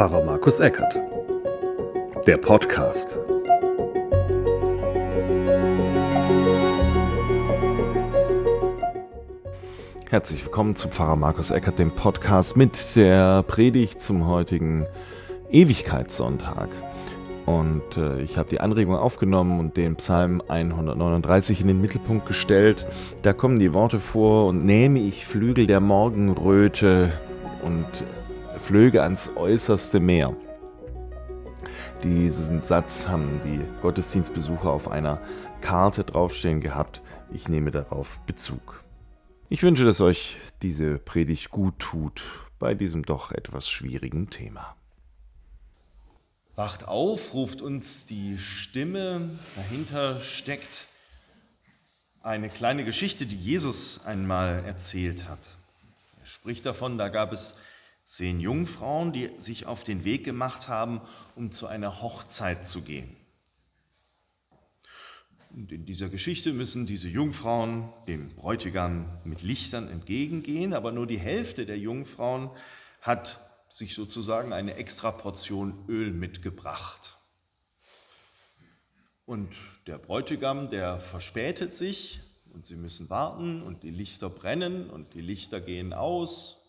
Pfarrer Markus Eckert. Der Podcast. Herzlich willkommen zu Pfarrer Markus Eckert, dem Podcast mit der Predigt zum heutigen Ewigkeitssonntag. Und äh, ich habe die Anregung aufgenommen und den Psalm 139 in den Mittelpunkt gestellt. Da kommen die Worte vor, und nehme ich Flügel der Morgenröte und flöge ans äußerste Meer. Diesen Satz haben die Gottesdienstbesucher auf einer Karte draufstehen gehabt. Ich nehme darauf Bezug. Ich wünsche, dass euch diese Predigt gut tut bei diesem doch etwas schwierigen Thema. Wacht auf, ruft uns die Stimme. Dahinter steckt eine kleine Geschichte, die Jesus einmal erzählt hat. Er spricht davon, da gab es zehn Jungfrauen, die sich auf den Weg gemacht haben, um zu einer Hochzeit zu gehen. Und in dieser Geschichte müssen diese Jungfrauen dem Bräutigam mit Lichtern entgegengehen, aber nur die Hälfte der Jungfrauen hat sich sozusagen eine extra Portion Öl mitgebracht. Und der Bräutigam, der verspätet sich und sie müssen warten und die Lichter brennen und die Lichter gehen aus.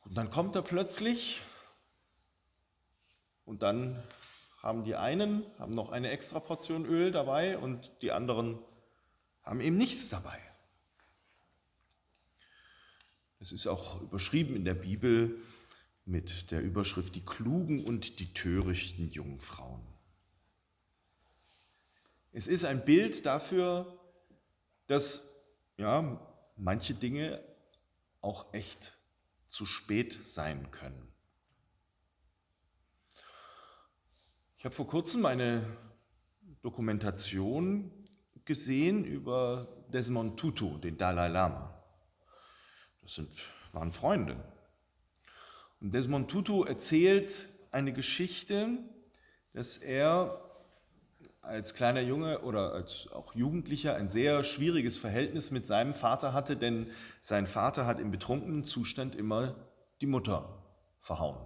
Und dann kommt er plötzlich und dann haben die einen haben noch eine extra Portion Öl dabei und die anderen haben eben nichts dabei. Es ist auch überschrieben in der Bibel mit der Überschrift Die klugen und die törichten Jungfrauen. Es ist ein Bild dafür, dass ja, manche Dinge auch echt zu spät sein können. Ich habe vor kurzem eine Dokumentation gesehen über Desmond Tutu, den Dalai Lama. Das sind, waren Freunde. Und Desmond Tutu erzählt eine Geschichte, dass er als kleiner Junge oder als auch Jugendlicher ein sehr schwieriges Verhältnis mit seinem Vater hatte, denn sein Vater hat im betrunkenen Zustand immer die Mutter verhauen.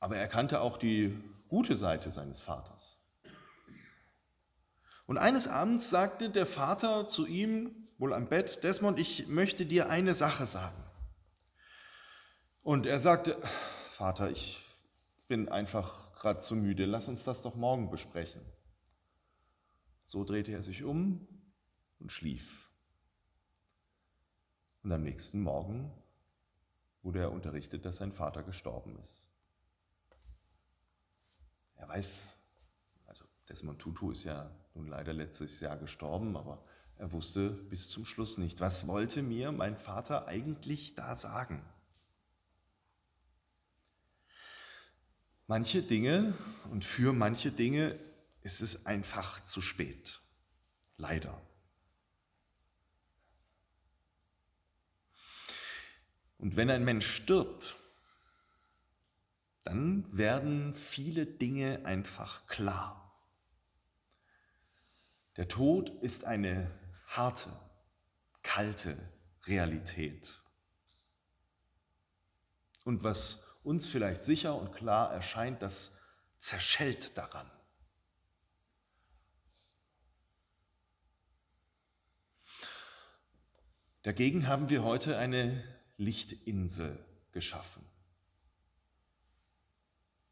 Aber er kannte auch die gute Seite seines Vaters. Und eines Abends sagte der Vater zu ihm, wohl am Bett, Desmond, ich möchte dir eine Sache sagen. Und er sagte, Vater, ich bin einfach gerade zu müde, lass uns das doch morgen besprechen. So drehte er sich um und schlief. Und am nächsten Morgen wurde er unterrichtet, dass sein Vater gestorben ist. Er weiß, also Desmond Tutu ist ja nun leider letztes Jahr gestorben, aber er wusste bis zum Schluss nicht, was wollte mir mein Vater eigentlich da sagen. Manche Dinge und für manche Dinge ist es einfach zu spät. Leider. Und wenn ein Mensch stirbt, dann werden viele Dinge einfach klar. Der Tod ist eine harte, kalte Realität. Und was uns vielleicht sicher und klar erscheint, das zerschellt daran. Dagegen haben wir heute eine Lichtinsel geschaffen.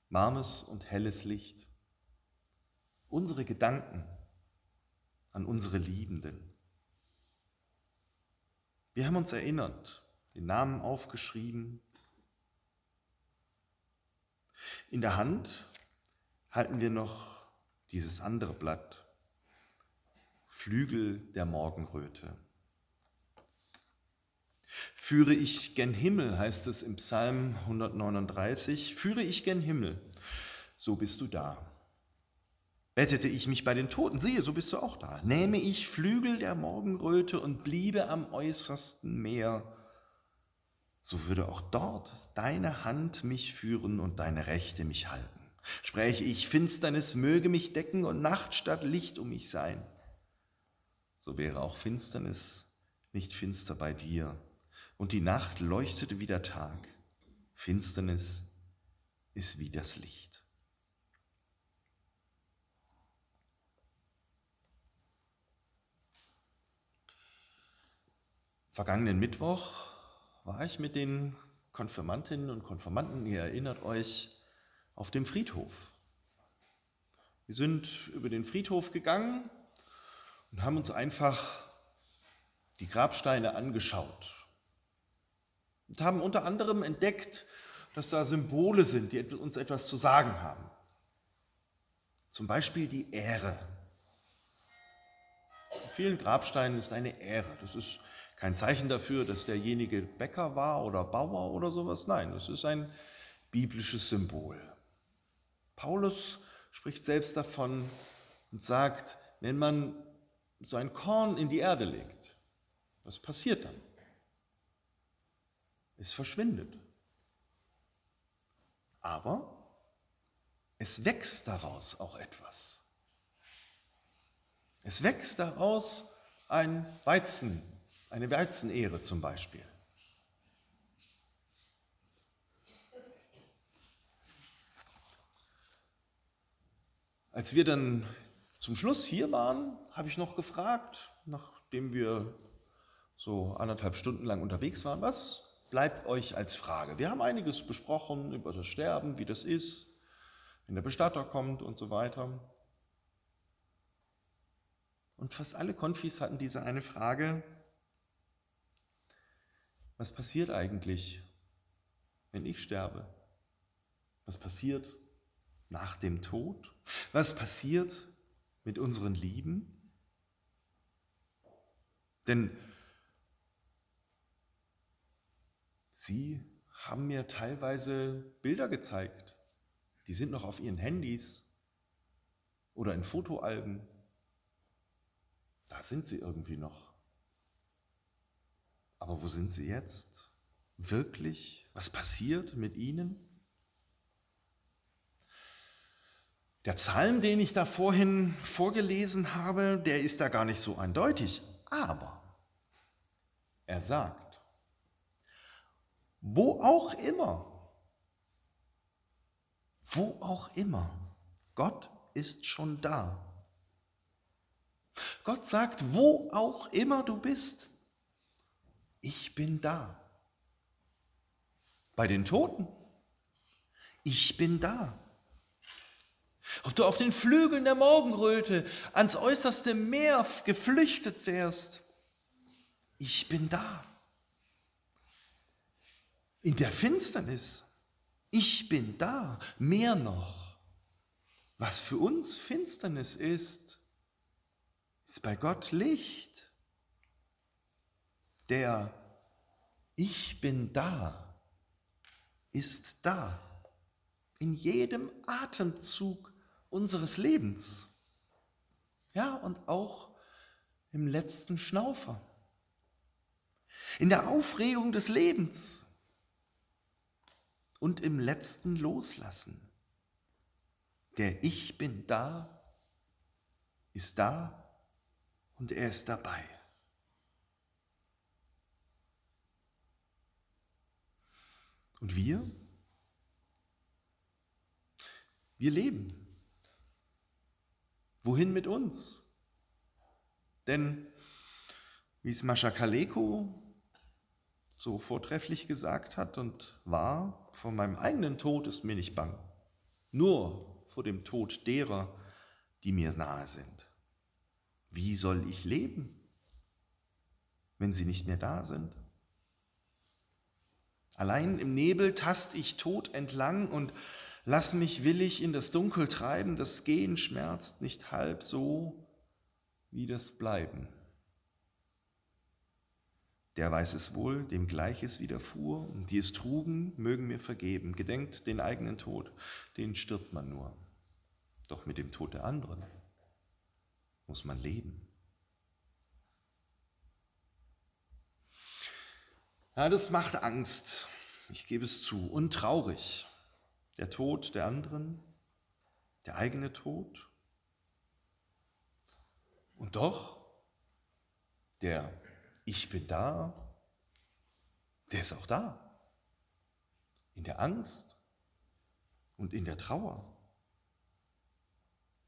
Warmes und helles Licht. Unsere Gedanken an unsere Liebenden. Wir haben uns erinnert, den Namen aufgeschrieben. In der Hand halten wir noch dieses andere Blatt, Flügel der Morgenröte. Führe ich gen Himmel, heißt es im Psalm 139, führe ich gen Himmel, so bist du da. Rettete ich mich bei den Toten, siehe, so bist du auch da. Nähme ich Flügel der Morgenröte und bliebe am äußersten Meer, so würde auch dort deine Hand mich führen und deine Rechte mich halten. Spräche ich, Finsternis möge mich decken und Nacht statt Licht um mich sein, so wäre auch Finsternis nicht finster bei dir, und die Nacht leuchtete wie der Tag. Finsternis ist wie das Licht. Vergangenen Mittwoch war ich mit den Konfirmantinnen und Konfirmanden, ihr erinnert euch, auf dem Friedhof. Wir sind über den Friedhof gegangen und haben uns einfach die Grabsteine angeschaut und haben unter anderem entdeckt, dass da Symbole sind, die uns etwas zu sagen haben. Zum Beispiel die Ehre. In vielen Grabsteinen ist eine Ehre. Das ist kein Zeichen dafür, dass derjenige Bäcker war oder Bauer oder sowas. Nein, das ist ein biblisches Symbol. Paulus spricht selbst davon und sagt, wenn man so ein Korn in die Erde legt, was passiert dann? Es verschwindet. Aber es wächst daraus auch etwas. Es wächst daraus ein Weizen, eine Weizenehre zum Beispiel. Als wir dann zum Schluss hier waren, habe ich noch gefragt, nachdem wir so anderthalb Stunden lang unterwegs waren, was bleibt euch als Frage? Wir haben einiges besprochen über das Sterben, wie das ist, wenn der Bestatter kommt und so weiter. Und fast alle Konfis hatten diese eine Frage, was passiert eigentlich, wenn ich sterbe? Was passiert nach dem Tod? Was passiert mit unseren Lieben? Denn sie haben mir teilweise Bilder gezeigt, die sind noch auf ihren Handys oder in Fotoalben. Da sind sie irgendwie noch. Aber wo sind sie jetzt? Wirklich? Was passiert mit ihnen? Der Psalm, den ich da vorhin vorgelesen habe, der ist da gar nicht so eindeutig. Aber er sagt, wo auch immer, wo auch immer, Gott ist schon da. Gott sagt, wo auch immer du bist, ich bin da. Bei den Toten, ich bin da. Ob du auf den Flügeln der Morgenröte ans äußerste Meer geflüchtet wärst, ich bin da. In der Finsternis, ich bin da. Mehr noch, was für uns Finsternis ist, ist bei Gott Licht. Der Ich bin da ist da. In jedem Atemzug unseres Lebens. Ja, und auch im letzten Schnaufer. In der Aufregung des Lebens und im letzten Loslassen. Der Ich bin da ist da und er ist dabei. Und wir? Wir leben. Wohin mit uns? Denn, wie es Mascha Kaleko so vortrefflich gesagt hat und war, vor meinem eigenen Tod ist mir nicht bang, nur vor dem Tod derer, die mir nahe sind. Wie soll ich leben, wenn sie nicht mehr da sind? Allein im Nebel tast ich tot entlang und Lass mich willig in das Dunkel treiben, das Gehen schmerzt nicht halb so wie das Bleiben. Der weiß es wohl, dem Gleiches widerfuhr, die es trugen, mögen mir vergeben. Gedenkt den eigenen Tod, den stirbt man nur. Doch mit dem Tod der anderen muss man leben. Ja, das macht Angst, ich gebe es zu, und traurig der Tod der anderen, der eigene Tod. Und doch, der Ich bin da, der ist auch da. In der Angst und in der Trauer.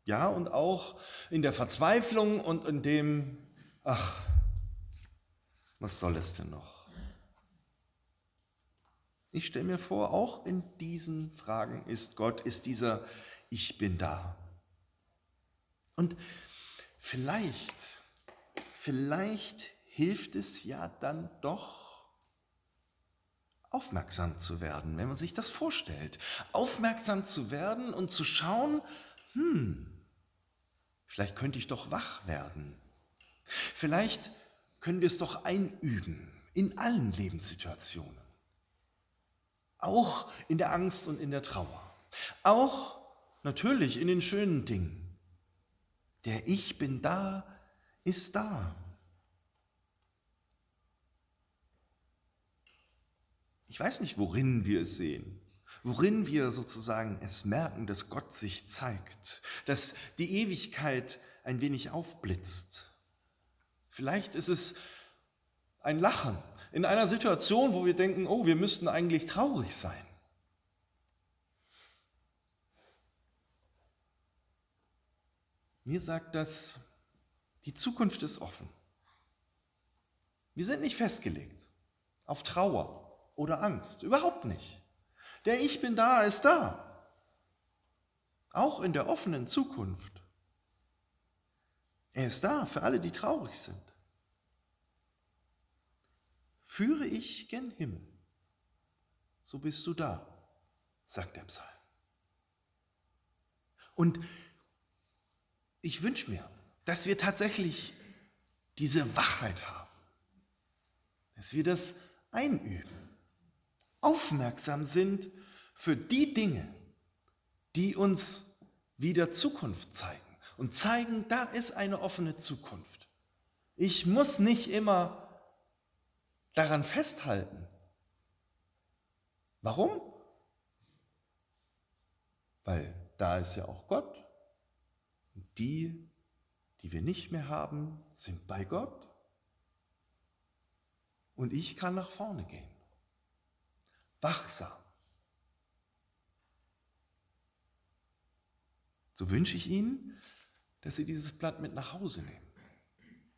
Ja, und auch in der Verzweiflung und in dem, ach, was soll es denn noch? Ich stelle mir vor, auch in diesen Fragen ist Gott, ist dieser Ich bin da. Und vielleicht, vielleicht hilft es ja dann doch, aufmerksam zu werden, wenn man sich das vorstellt. Aufmerksam zu werden und zu schauen, hm, vielleicht könnte ich doch wach werden. Vielleicht können wir es doch einüben in allen Lebenssituationen. Auch in der Angst und in der Trauer. Auch natürlich in den schönen Dingen. Der Ich bin da ist da. Ich weiß nicht, worin wir es sehen, worin wir sozusagen es merken, dass Gott sich zeigt, dass die Ewigkeit ein wenig aufblitzt. Vielleicht ist es ein Lachen in einer Situation, wo wir denken, oh, wir müssten eigentlich traurig sein. Mir sagt das, die Zukunft ist offen. Wir sind nicht festgelegt auf Trauer, oder Angst. Überhaupt nicht. Der Ich bin da ist da. Auch in der offenen Zukunft. Er ist da für alle, die traurig sind. Führe ich gen Himmel, so bist du da, sagt der Psalm. Und ich wünsche mir, dass wir tatsächlich diese Wachheit haben, dass wir das einüben aufmerksam sind für die Dinge, die uns wieder Zukunft zeigen und zeigen, da ist eine offene Zukunft. Ich muss nicht immer daran festhalten. Warum? Weil da ist ja auch Gott. Und die, die wir nicht mehr haben, sind bei Gott. Und ich kann nach vorne gehen wachsam. So wünsche ich Ihnen, dass Sie dieses Blatt mit nach Hause nehmen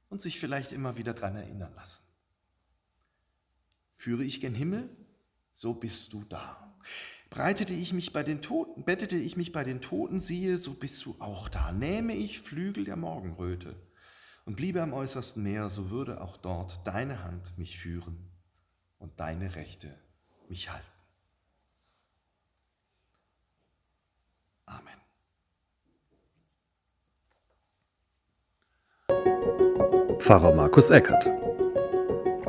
und sich vielleicht immer wieder daran erinnern lassen. Führe ich gen Himmel, so bist du da. Breitete ich mich bei den Toten, bettete ich mich bei den Toten, siehe, so bist du auch da. Nähme ich Flügel der Morgenröte und bliebe am äußersten Meer, so würde auch dort deine Hand mich führen und deine Rechte mich halten. Amen. Pfarrer Markus Eckert.